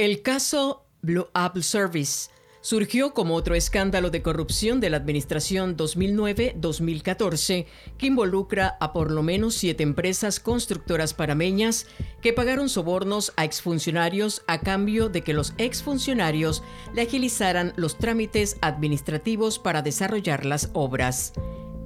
El caso Blue Apple Service surgió como otro escándalo de corrupción de la administración 2009-2014 que involucra a por lo menos siete empresas constructoras parameñas que pagaron sobornos a exfuncionarios a cambio de que los exfuncionarios le agilizaran los trámites administrativos para desarrollar las obras.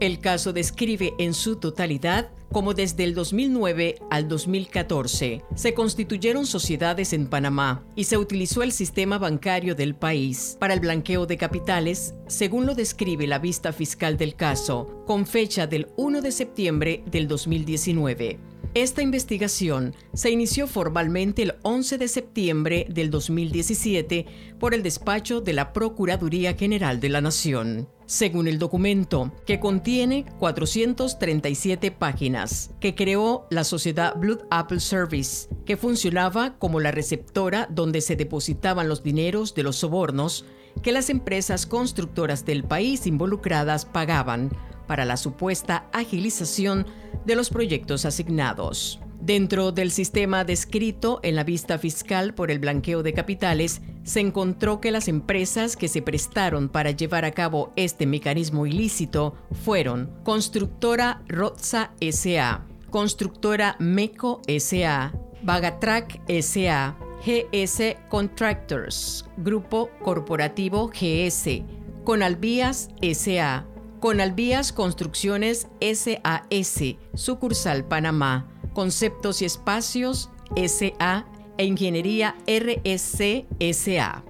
El caso describe en su totalidad cómo desde el 2009 al 2014 se constituyeron sociedades en Panamá y se utilizó el sistema bancario del país para el blanqueo de capitales, según lo describe la vista fiscal del caso, con fecha del 1 de septiembre del 2019. Esta investigación se inició formalmente el 11 de septiembre del 2017 por el despacho de la Procuraduría General de la Nación. Según el documento, que contiene 437 páginas, que creó la sociedad Blood Apple Service, que funcionaba como la receptora donde se depositaban los dineros de los sobornos que las empresas constructoras del país involucradas pagaban para la supuesta agilización de los proyectos asignados. Dentro del sistema descrito en la vista fiscal por el blanqueo de capitales, se encontró que las empresas que se prestaron para llevar a cabo este mecanismo ilícito fueron Constructora Roza SA, Constructora MECO SA, Bagatrack SA, GS Contractors, Grupo Corporativo GS, Conalvías SA, Conalvías Construcciones SAS, sucursal Panamá, Conceptos y Espacios SA e Ingeniería RSC SA.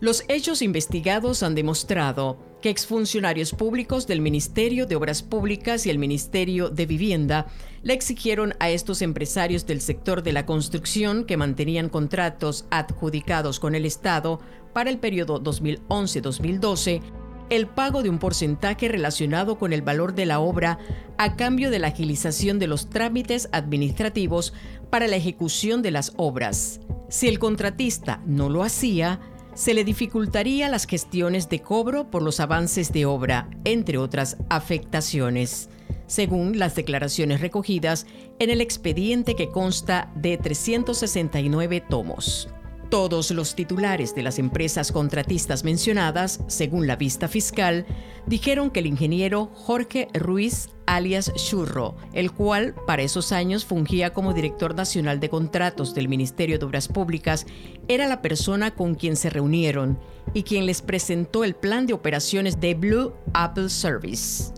Los hechos investigados han demostrado que exfuncionarios públicos del Ministerio de Obras Públicas y el Ministerio de Vivienda le exigieron a estos empresarios del sector de la construcción que mantenían contratos adjudicados con el Estado para el periodo 2011-2012 el pago de un porcentaje relacionado con el valor de la obra a cambio de la agilización de los trámites administrativos para la ejecución de las obras. Si el contratista no lo hacía, se le dificultaría las gestiones de cobro por los avances de obra, entre otras afectaciones, según las declaraciones recogidas en el expediente que consta de 369 tomos. Todos los titulares de las empresas contratistas mencionadas, según la vista fiscal, dijeron que el ingeniero Jorge Ruiz alias Churro, el cual para esos años fungía como director nacional de contratos del Ministerio de Obras Públicas, era la persona con quien se reunieron y quien les presentó el plan de operaciones de Blue Apple Service.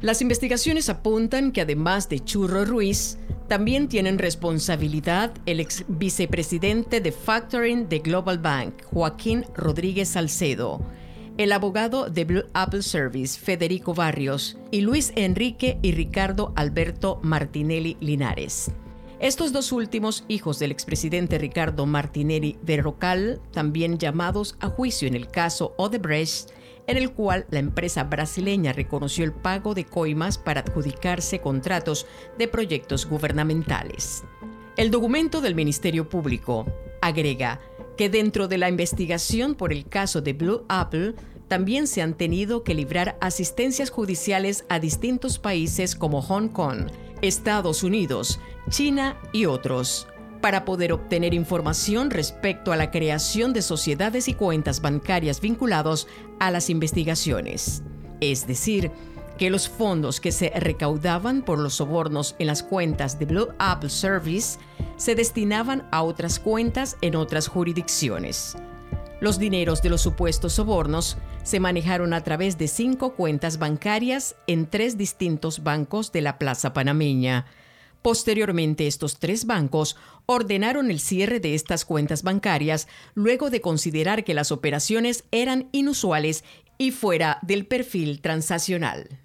Las investigaciones apuntan que además de Churro Ruiz, también tienen responsabilidad el ex vicepresidente de Factoring de Global Bank, Joaquín Rodríguez Salcedo, el abogado de Blue Apple Service, Federico Barrios, y Luis Enrique y Ricardo Alberto Martinelli Linares. Estos dos últimos hijos del expresidente Ricardo Martinelli Berrocal, también llamados a juicio en el caso Odebrecht, en el cual la empresa brasileña reconoció el pago de coimas para adjudicarse contratos de proyectos gubernamentales. El documento del Ministerio Público agrega que dentro de la investigación por el caso de Blue Apple, también se han tenido que librar asistencias judiciales a distintos países como Hong Kong, Estados Unidos, China y otros para poder obtener información respecto a la creación de sociedades y cuentas bancarias vinculados a las investigaciones. Es decir, que los fondos que se recaudaban por los sobornos en las cuentas de Blue Apple Service se destinaban a otras cuentas en otras jurisdicciones. Los dineros de los supuestos sobornos se manejaron a través de cinco cuentas bancarias en tres distintos bancos de la Plaza Panameña, Posteriormente, estos tres bancos ordenaron el cierre de estas cuentas bancarias luego de considerar que las operaciones eran inusuales y fuera del perfil transaccional.